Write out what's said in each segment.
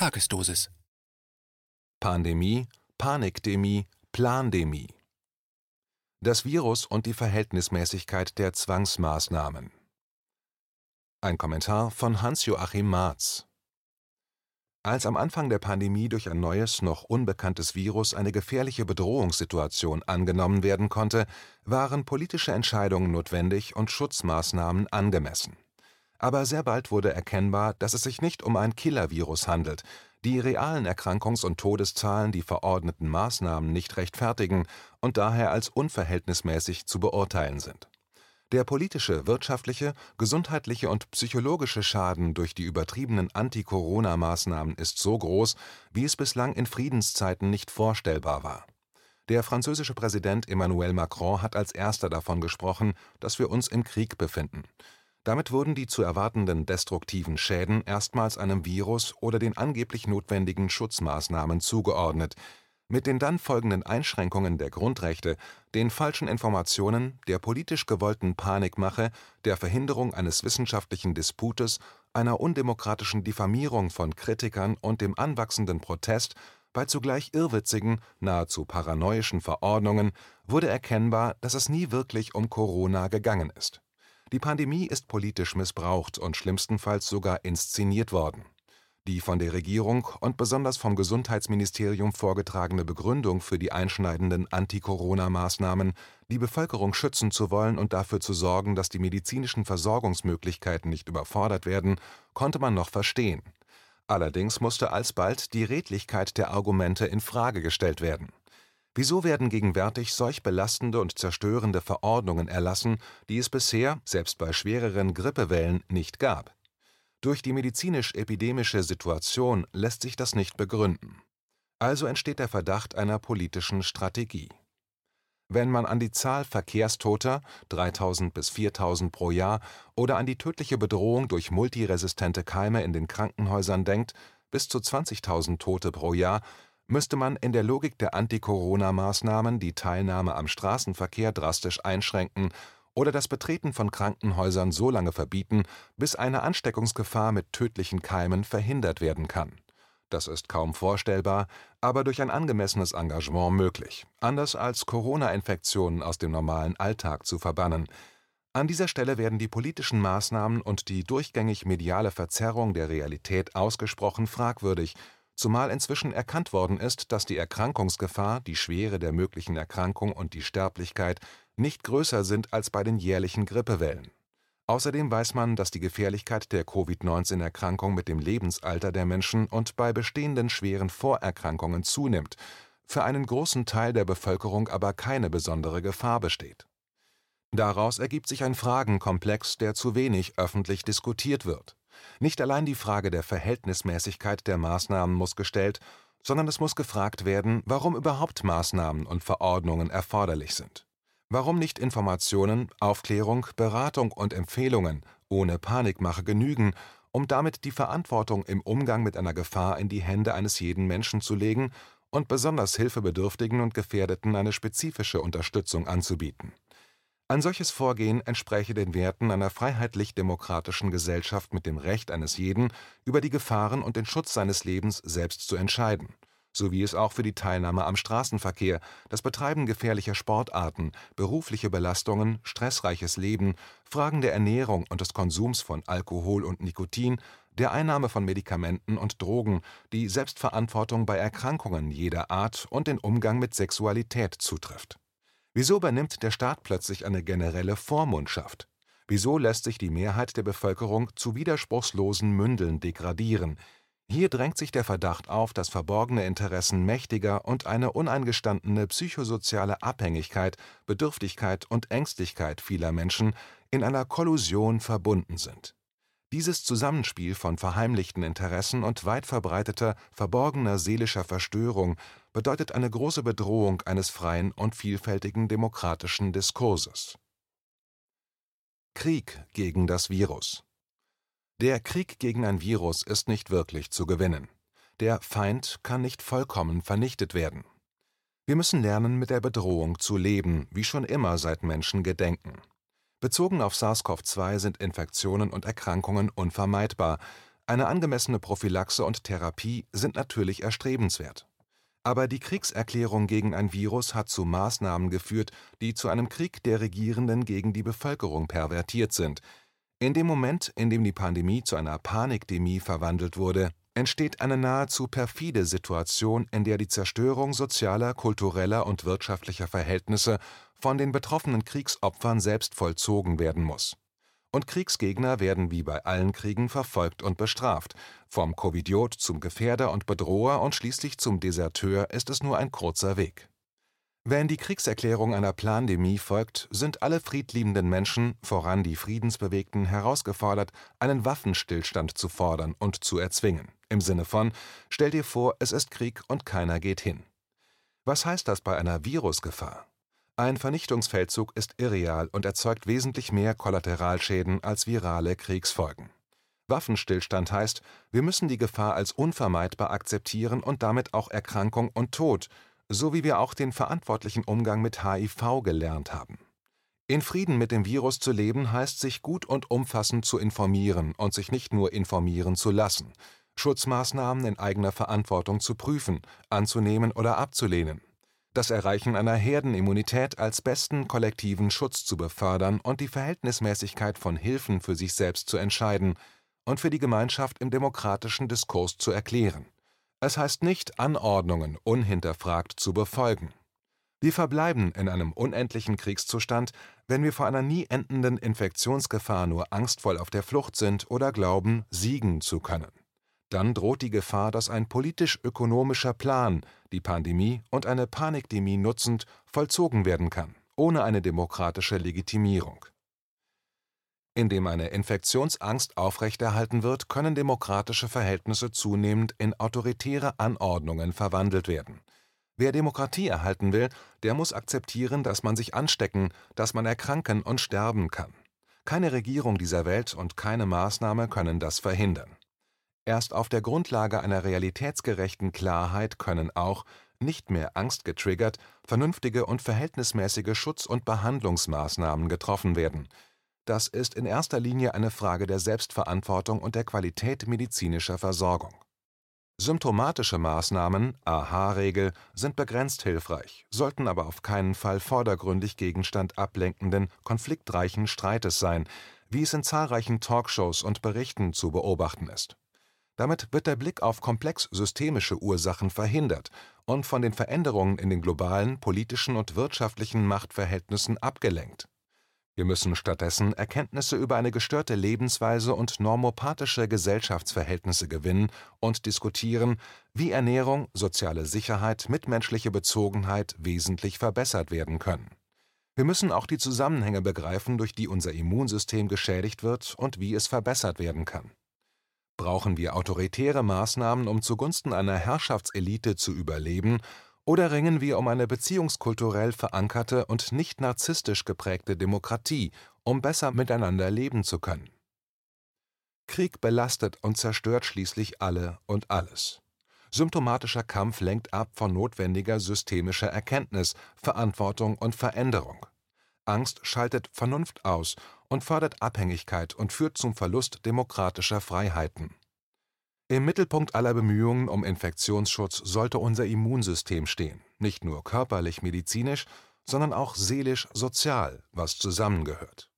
Tagesdosis Pandemie, Panikdemie, Plandemie. Das Virus und die Verhältnismäßigkeit der Zwangsmaßnahmen. Ein Kommentar von Hans-Joachim Marz. Als am Anfang der Pandemie durch ein neues, noch unbekanntes Virus eine gefährliche Bedrohungssituation angenommen werden konnte, waren politische Entscheidungen notwendig und Schutzmaßnahmen angemessen. Aber sehr bald wurde erkennbar, dass es sich nicht um ein Killer-Virus handelt, die realen Erkrankungs und Todeszahlen die verordneten Maßnahmen nicht rechtfertigen und daher als unverhältnismäßig zu beurteilen sind. Der politische, wirtschaftliche, gesundheitliche und psychologische Schaden durch die übertriebenen Anti-Corona-Maßnahmen ist so groß, wie es bislang in Friedenszeiten nicht vorstellbar war. Der französische Präsident Emmanuel Macron hat als erster davon gesprochen, dass wir uns im Krieg befinden. Damit wurden die zu erwartenden destruktiven Schäden erstmals einem Virus oder den angeblich notwendigen Schutzmaßnahmen zugeordnet, mit den dann folgenden Einschränkungen der Grundrechte, den falschen Informationen, der politisch gewollten Panikmache, der Verhinderung eines wissenschaftlichen Disputes, einer undemokratischen Diffamierung von Kritikern und dem anwachsenden Protest bei zugleich irrwitzigen, nahezu paranoischen Verordnungen wurde erkennbar, dass es nie wirklich um Corona gegangen ist die Pandemie ist politisch missbraucht und schlimmstenfalls sogar inszeniert worden. Die von der Regierung und besonders vom Gesundheitsministerium vorgetragene Begründung für die einschneidenden Anti-Corona-Maßnahmen, die Bevölkerung schützen zu wollen und dafür zu sorgen, dass die medizinischen Versorgungsmöglichkeiten nicht überfordert werden, konnte man noch verstehen. Allerdings musste alsbald die Redlichkeit der Argumente in Frage gestellt werden Wieso werden gegenwärtig solch belastende und zerstörende Verordnungen erlassen, die es bisher, selbst bei schwereren Grippewellen, nicht gab? Durch die medizinisch-epidemische Situation lässt sich das nicht begründen. Also entsteht der Verdacht einer politischen Strategie. Wenn man an die Zahl Verkehrstoter (3000 bis 4000 pro Jahr) oder an die tödliche Bedrohung durch multiresistente Keime in den Krankenhäusern denkt (bis zu 20.000 Tote pro Jahr müsste man in der Logik der Anti-Corona-Maßnahmen die Teilnahme am Straßenverkehr drastisch einschränken oder das Betreten von Krankenhäusern so lange verbieten, bis eine Ansteckungsgefahr mit tödlichen Keimen verhindert werden kann. Das ist kaum vorstellbar, aber durch ein angemessenes Engagement möglich, anders als Corona-Infektionen aus dem normalen Alltag zu verbannen. An dieser Stelle werden die politischen Maßnahmen und die durchgängig mediale Verzerrung der Realität ausgesprochen fragwürdig zumal inzwischen erkannt worden ist, dass die Erkrankungsgefahr, die Schwere der möglichen Erkrankung und die Sterblichkeit nicht größer sind als bei den jährlichen Grippewellen. Außerdem weiß man, dass die Gefährlichkeit der Covid-19-Erkrankung mit dem Lebensalter der Menschen und bei bestehenden schweren Vorerkrankungen zunimmt, für einen großen Teil der Bevölkerung aber keine besondere Gefahr besteht. Daraus ergibt sich ein Fragenkomplex, der zu wenig öffentlich diskutiert wird. Nicht allein die Frage der Verhältnismäßigkeit der Maßnahmen muss gestellt, sondern es muss gefragt werden, warum überhaupt Maßnahmen und Verordnungen erforderlich sind. Warum nicht Informationen, Aufklärung, Beratung und Empfehlungen ohne Panikmache genügen, um damit die Verantwortung im Umgang mit einer Gefahr in die Hände eines jeden Menschen zu legen und besonders Hilfebedürftigen und Gefährdeten eine spezifische Unterstützung anzubieten ein solches Vorgehen entspräche den Werten einer freiheitlich-demokratischen Gesellschaft mit dem Recht eines jeden, über die Gefahren und den Schutz seines Lebens selbst zu entscheiden, so wie es auch für die Teilnahme am Straßenverkehr, das Betreiben gefährlicher Sportarten, berufliche Belastungen, stressreiches Leben, Fragen der Ernährung und des Konsums von Alkohol und Nikotin, der Einnahme von Medikamenten und Drogen, die Selbstverantwortung bei Erkrankungen jeder Art und den Umgang mit Sexualität zutrifft Wieso übernimmt der Staat plötzlich eine generelle Vormundschaft? Wieso lässt sich die Mehrheit der Bevölkerung zu widerspruchslosen Mündeln degradieren? Hier drängt sich der Verdacht auf, dass verborgene Interessen mächtiger und eine uneingestandene psychosoziale Abhängigkeit, Bedürftigkeit und Ängstlichkeit vieler Menschen in einer Kollusion verbunden sind dieses Zusammenspiel von verheimlichten Interessen und weit verbreiteter, verborgener seelischer Verstörung bedeutet eine große Bedrohung eines freien und vielfältigen demokratischen Diskurses. Krieg gegen das Virus Der Krieg gegen ein Virus ist nicht wirklich zu gewinnen. Der Feind kann nicht vollkommen vernichtet werden. Wir müssen lernen, mit der Bedrohung zu leben, wie schon immer seit Menschen gedenken. Bezogen auf SARS-CoV-2 sind Infektionen und Erkrankungen unvermeidbar, Eine angemessene Prophylaxe und Therapie sind natürlich erstrebenswert. Aber die Kriegserklärung gegen ein Virus hat zu Maßnahmen geführt, die zu einem Krieg der Regierenden gegen die Bevölkerung pervertiert sind. In dem Moment, in dem die Pandemie zu einer Panikdemie verwandelt wurde, entsteht eine nahezu perfide Situation, in der die Zerstörung sozialer, kultureller und wirtschaftlicher Verhältnisse von den betroffenen Kriegsopfern selbst vollzogen werden muss. Und Kriegsgegner werden wie bei allen Kriegen verfolgt und bestraft. Vom Covidiot zum Gefährder und Bedroher und schließlich zum Deserteur ist es nur ein kurzer Weg. Wenn die Kriegserklärung einer Plandemie folgt, sind alle friedliebenden Menschen, voran die Friedensbewegten, herausgefordert, einen Waffenstillstand zu fordern und zu erzwingen. Im Sinne von: Stell dir vor, es ist Krieg und keiner geht hin. Was heißt das bei einer Virusgefahr? Ein Vernichtungsfeldzug ist irreal und erzeugt wesentlich mehr Kollateralschäden als virale Kriegsfolgen. Waffenstillstand heißt, wir müssen die Gefahr als unvermeidbar akzeptieren und damit auch Erkrankung und Tod, so wie wir auch den verantwortlichen Umgang mit HIV gelernt haben. In Frieden mit dem Virus zu leben heißt, sich gut und umfassend zu informieren und sich nicht nur informieren zu lassen, Schutzmaßnahmen in eigener Verantwortung zu prüfen, anzunehmen oder abzulehnen das Erreichen einer Herdenimmunität als besten kollektiven Schutz zu befördern und die Verhältnismäßigkeit von Hilfen für sich selbst zu entscheiden und für die Gemeinschaft im demokratischen Diskurs zu erklären. Es heißt nicht, Anordnungen unhinterfragt zu befolgen. Wir verbleiben in einem unendlichen Kriegszustand, wenn wir vor einer nie endenden Infektionsgefahr nur angstvoll auf der Flucht sind oder glauben, siegen zu können dann droht die Gefahr, dass ein politisch-ökonomischer Plan, die Pandemie und eine Panikdemie nutzend, vollzogen werden kann, ohne eine demokratische Legitimierung. Indem eine Infektionsangst aufrechterhalten wird, können demokratische Verhältnisse zunehmend in autoritäre Anordnungen verwandelt werden. Wer Demokratie erhalten will, der muss akzeptieren, dass man sich anstecken, dass man erkranken und sterben kann. Keine Regierung dieser Welt und keine Maßnahme können das verhindern. Erst auf der Grundlage einer realitätsgerechten Klarheit können auch, nicht mehr angstgetriggert, vernünftige und verhältnismäßige Schutz und Behandlungsmaßnahmen getroffen werden. Das ist in erster Linie eine Frage der Selbstverantwortung und der Qualität medizinischer Versorgung. Symptomatische Maßnahmen (Aha-Regel) sind begrenzt hilfreich, sollten aber auf keinen Fall vordergründig Gegenstand ablenkenden, konfliktreichen Streites sein, wie es in zahlreichen Talkshows und Berichten zu beobachten ist damit wird der Blick auf komplex-systemische Ursachen verhindert und von den Veränderungen in den globalen politischen und wirtschaftlichen Machtverhältnissen abgelenkt. Wir müssen stattdessen Erkenntnisse über eine gestörte Lebensweise und normopathische Gesellschaftsverhältnisse gewinnen und diskutieren, wie Ernährung, soziale Sicherheit, mitmenschliche Bezogenheit wesentlich verbessert werden können. Wir müssen auch die Zusammenhänge begreifen, durch die unser Immunsystem geschädigt wird und wie es verbessert werden kann Brauchen wir autoritäre Maßnahmen, um zugunsten einer Herrschaftselite zu überleben, oder ringen wir um eine beziehungskulturell verankerte und nicht narzisstisch geprägte Demokratie, um besser miteinander leben zu können? Krieg belastet und zerstört schließlich alle und alles. Symptomatischer Kampf lenkt ab von notwendiger systemischer Erkenntnis, Verantwortung und Veränderung. Angst schaltet Vernunft aus und fördert Abhängigkeit und führt zum Verlust demokratischer Freiheiten. Im Mittelpunkt aller Bemühungen um Infektionsschutz sollte unser Immunsystem stehen, nicht nur körperlich-medizinisch, sondern auch seelisch-sozial, was zusammengehört.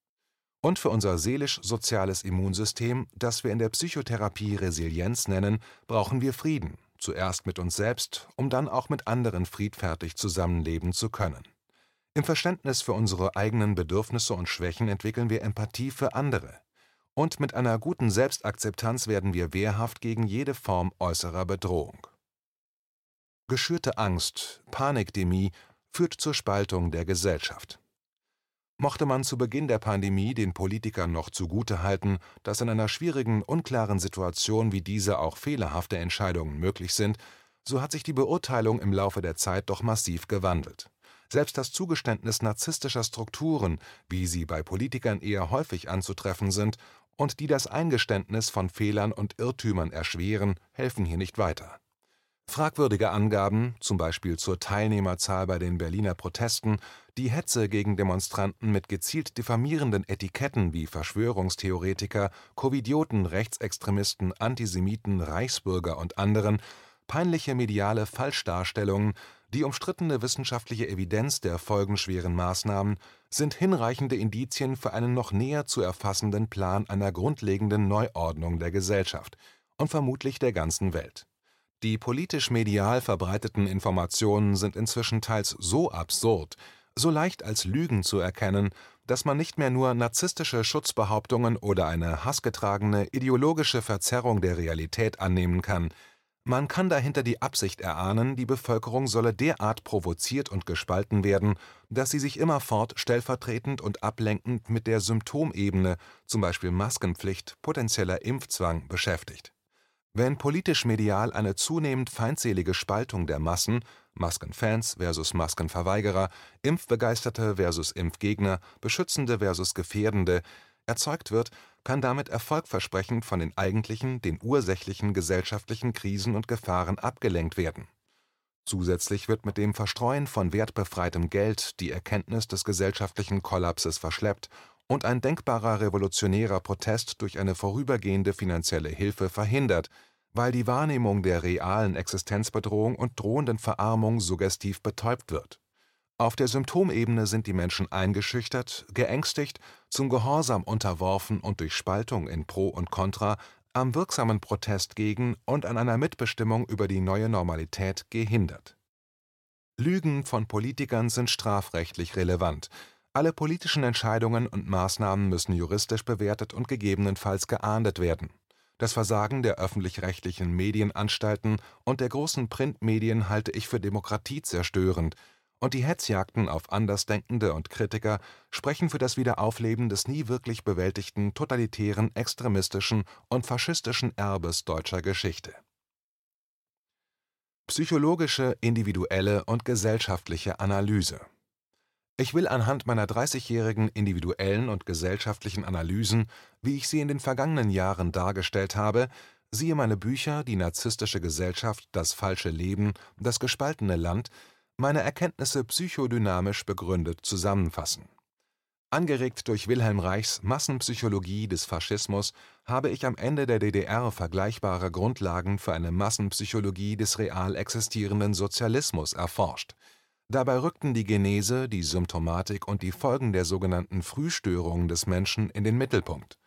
Und für unser seelisch-soziales Immunsystem, das wir in der Psychotherapie Resilienz nennen, brauchen wir Frieden, zuerst mit uns selbst, um dann auch mit anderen friedfertig zusammenleben zu können. Im Verständnis für unsere eigenen Bedürfnisse und Schwächen entwickeln wir Empathie für andere. Und mit einer guten Selbstakzeptanz werden wir wehrhaft gegen jede Form äußerer Bedrohung. Geschürte Angst, Panikdemie führt zur Spaltung der Gesellschaft. Mochte man zu Beginn der Pandemie den Politikern noch zugute halten, dass in einer schwierigen, unklaren Situation wie diese auch fehlerhafte Entscheidungen möglich sind, so hat sich die Beurteilung im Laufe der Zeit doch massiv gewandelt. Selbst das Zugeständnis narzisstischer Strukturen, wie sie bei Politikern eher häufig anzutreffen sind und die das Eingeständnis von Fehlern und Irrtümern erschweren, helfen hier nicht weiter. Fragwürdige Angaben, zum Beispiel zur Teilnehmerzahl bei den Berliner Protesten, die Hetze gegen Demonstranten mit gezielt diffamierenden Etiketten wie Verschwörungstheoretiker, Covidioten, Rechtsextremisten, Antisemiten, Reichsbürger und anderen, peinliche mediale Falschdarstellungen, die umstrittene wissenschaftliche Evidenz der folgenschweren Maßnahmen sind hinreichende Indizien für einen noch näher zu erfassenden Plan einer grundlegenden Neuordnung der Gesellschaft und vermutlich der ganzen Welt. Die politisch-medial verbreiteten Informationen sind inzwischen teils so absurd, so leicht als Lügen zu erkennen, dass man nicht mehr nur narzisstische Schutzbehauptungen oder eine hassgetragene ideologische Verzerrung der Realität annehmen kann, man kann dahinter die Absicht erahnen, die Bevölkerung solle derart provoziert und gespalten werden, dass sie sich immerfort stellvertretend und ablenkend mit der Symptomebene zum Beispiel Maskenpflicht, potenzieller Impfzwang beschäftigt. Wenn politisch-medial eine zunehmend feindselige Spaltung der Massen (Maskenfans versus Maskenverweigerer, Impfbegeisterte versus Impfgegner, Beschützende versus Gefährdende) erzeugt wird, kann damit erfolgversprechend von den eigentlichen, den ursächlichen gesellschaftlichen Krisen und Gefahren abgelenkt werden. Zusätzlich wird mit dem Verstreuen von wertbefreitem Geld die Erkenntnis des gesellschaftlichen Kollapses verschleppt und ein denkbarer revolutionärer Protest durch eine vorübergehende finanzielle Hilfe verhindert, weil die Wahrnehmung der realen Existenzbedrohung und drohenden Verarmung suggestiv betäubt wird. Auf der Symptomebene sind die Menschen eingeschüchtert, geängstigt, zum Gehorsam unterworfen und durch Spaltung in Pro und Contra am wirksamen Protest gegen und an einer Mitbestimmung über die neue Normalität gehindert. Lügen von Politikern sind strafrechtlich relevant, alle politischen Entscheidungen und Maßnahmen müssen juristisch bewertet und gegebenenfalls geahndet werden. Das Versagen der öffentlich-rechtlichen Medienanstalten und der großen Printmedien halte ich für demokratiezerstörend, und die Hetzjagden auf Andersdenkende und Kritiker sprechen für das Wiederaufleben des nie wirklich bewältigten totalitären, extremistischen und faschistischen Erbes deutscher Geschichte. Psychologische, individuelle und gesellschaftliche Analyse ich will anhand meiner 30-jährigen individuellen und gesellschaftlichen Analysen, wie ich sie in den vergangenen Jahren dargestellt habe, siehe meine Bücher Die narzisstische Gesellschaft, das falsche Leben, das gespaltene Land, meine Erkenntnisse psychodynamisch begründet zusammenfassen. Angeregt durch Wilhelm Reichs Massenpsychologie des Faschismus habe ich am Ende der DDR vergleichbare Grundlagen für eine Massenpsychologie des real existierenden Sozialismus erforscht – Dabei rückten die Genese, die Symptomatik und die Folgen der sogenannten Frühstörungen des Menschen in den Mittelpunkt.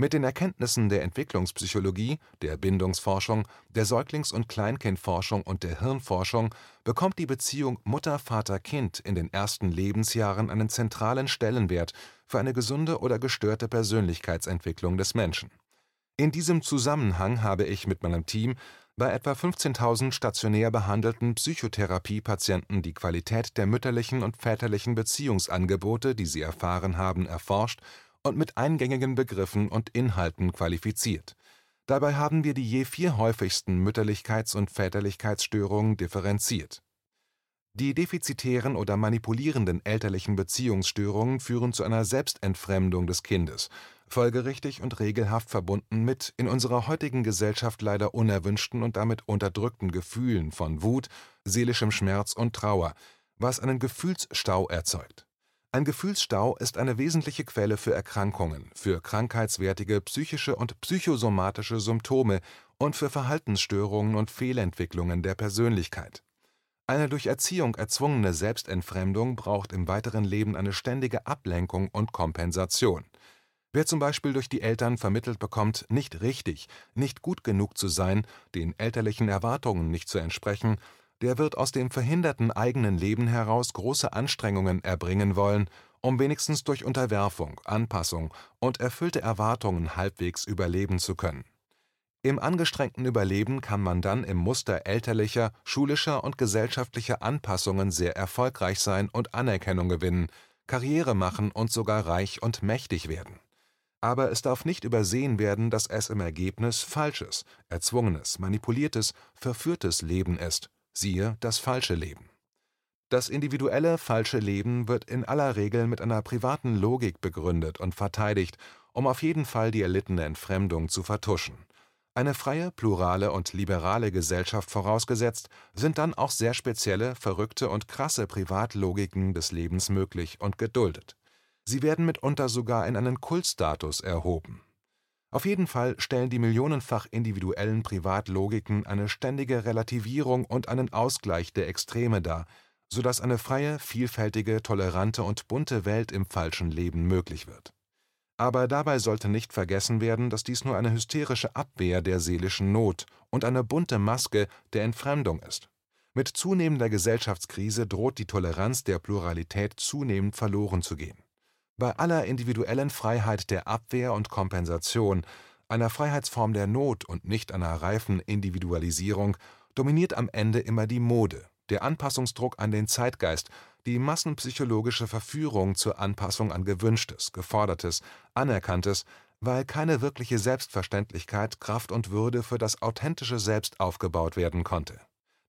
Mit den Erkenntnissen der Entwicklungspsychologie, der Bindungsforschung, der Säuglings und Kleinkindforschung und der Hirnforschung bekommt die Beziehung Mutter-Vater-Kind in den ersten Lebensjahren einen zentralen Stellenwert für eine gesunde oder gestörte Persönlichkeitsentwicklung des Menschen. In diesem Zusammenhang habe ich mit meinem Team bei etwa 15.000 stationär behandelten Psychotherapiepatienten die Qualität der mütterlichen und väterlichen Beziehungsangebote, die sie erfahren haben, erforscht und mit eingängigen Begriffen und Inhalten qualifiziert. Dabei haben wir die je vier häufigsten Mütterlichkeits und Väterlichkeitsstörungen differenziert. Die defizitären oder manipulierenden elterlichen Beziehungsstörungen führen zu einer Selbstentfremdung des Kindes folgerichtig und regelhaft verbunden mit in unserer heutigen Gesellschaft leider unerwünschten und damit unterdrückten Gefühlen von Wut, seelischem Schmerz und Trauer, was einen Gefühlsstau erzeugt. Ein Gefühlsstau ist eine wesentliche Quelle für Erkrankungen, für krankheitswertige psychische und psychosomatische Symptome und für Verhaltensstörungen und Fehlentwicklungen der Persönlichkeit. Eine durch Erziehung erzwungene Selbstentfremdung braucht im weiteren Leben eine ständige Ablenkung und Kompensation Wer zum Beispiel durch die Eltern vermittelt bekommt, nicht richtig, nicht gut genug zu sein, den elterlichen Erwartungen nicht zu entsprechen, der wird aus dem verhinderten eigenen Leben heraus große Anstrengungen erbringen wollen, um wenigstens durch Unterwerfung, Anpassung und erfüllte Erwartungen halbwegs überleben zu können. Im angestrengten Überleben kann man dann im Muster elterlicher, schulischer und gesellschaftlicher Anpassungen sehr erfolgreich sein und Anerkennung gewinnen, Karriere machen und sogar reich und mächtig werden aber es darf nicht übersehen werden, dass es im Ergebnis falsches, erzwungenes, manipuliertes, verführtes Leben ist, siehe das falsche Leben. Das individuelle falsche Leben wird in aller Regel mit einer privaten Logik begründet und verteidigt, um auf jeden Fall die erlittene Entfremdung zu vertuschen. Eine freie, plurale und liberale Gesellschaft vorausgesetzt, sind dann auch sehr spezielle, verrückte und krasse Privatlogiken des Lebens möglich und geduldet. Sie werden mitunter sogar in einen Kultstatus erhoben. Auf jeden Fall stellen die millionenfach individuellen Privatlogiken eine ständige Relativierung und einen Ausgleich der Extreme dar, so dass eine freie, vielfältige, tolerante und bunte Welt im falschen Leben möglich wird aber dabei sollte nicht vergessen werden, dass dies nur eine hysterische Abwehr der seelischen Not und eine bunte Maske der Entfremdung ist. Mit zunehmender Gesellschaftskrise droht die Toleranz der Pluralität zunehmend verloren zu gehen. Bei aller individuellen Freiheit der Abwehr und Kompensation, einer Freiheitsform der Not und nicht einer reifen Individualisierung, dominiert am Ende immer die Mode, der Anpassungsdruck an den Zeitgeist die massenpsychologische Verführung zur Anpassung an Gewünschtes, Gefordertes, Anerkanntes, weil keine wirkliche Selbstverständlichkeit, Kraft und Würde für das authentische Selbst aufgebaut werden konnte.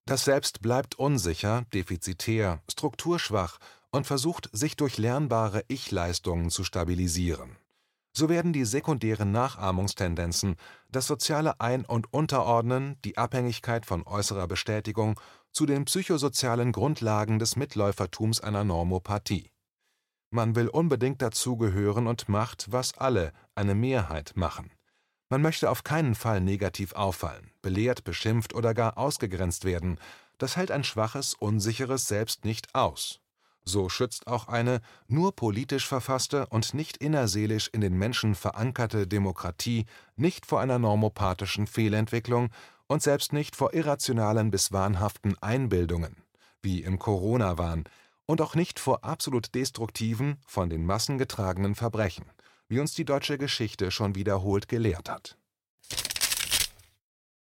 Das Selbst bleibt unsicher, defizitär, strukturschwach und versucht, sich durch lernbare Ich-Leistungen zu stabilisieren. So werden die sekundären Nachahmungstendenzen, das soziale Ein- und Unterordnen, die Abhängigkeit von äußerer Bestätigung zu den psychosozialen Grundlagen des Mitläufertums einer Normopathie. Man will unbedingt dazugehören und macht, was alle, eine Mehrheit, machen. Man möchte auf keinen Fall negativ auffallen, belehrt, beschimpft oder gar ausgegrenzt werden. Das hält ein schwaches, unsicheres Selbst nicht aus. So schützt auch eine nur politisch verfasste und nicht innerseelisch in den Menschen verankerte Demokratie nicht vor einer normopathischen Fehlentwicklung und selbst nicht vor irrationalen bis wahnhaften Einbildungen, wie im Corona-Wahn, und auch nicht vor absolut destruktiven, von den Massen getragenen Verbrechen, wie uns die deutsche Geschichte schon wiederholt gelehrt hat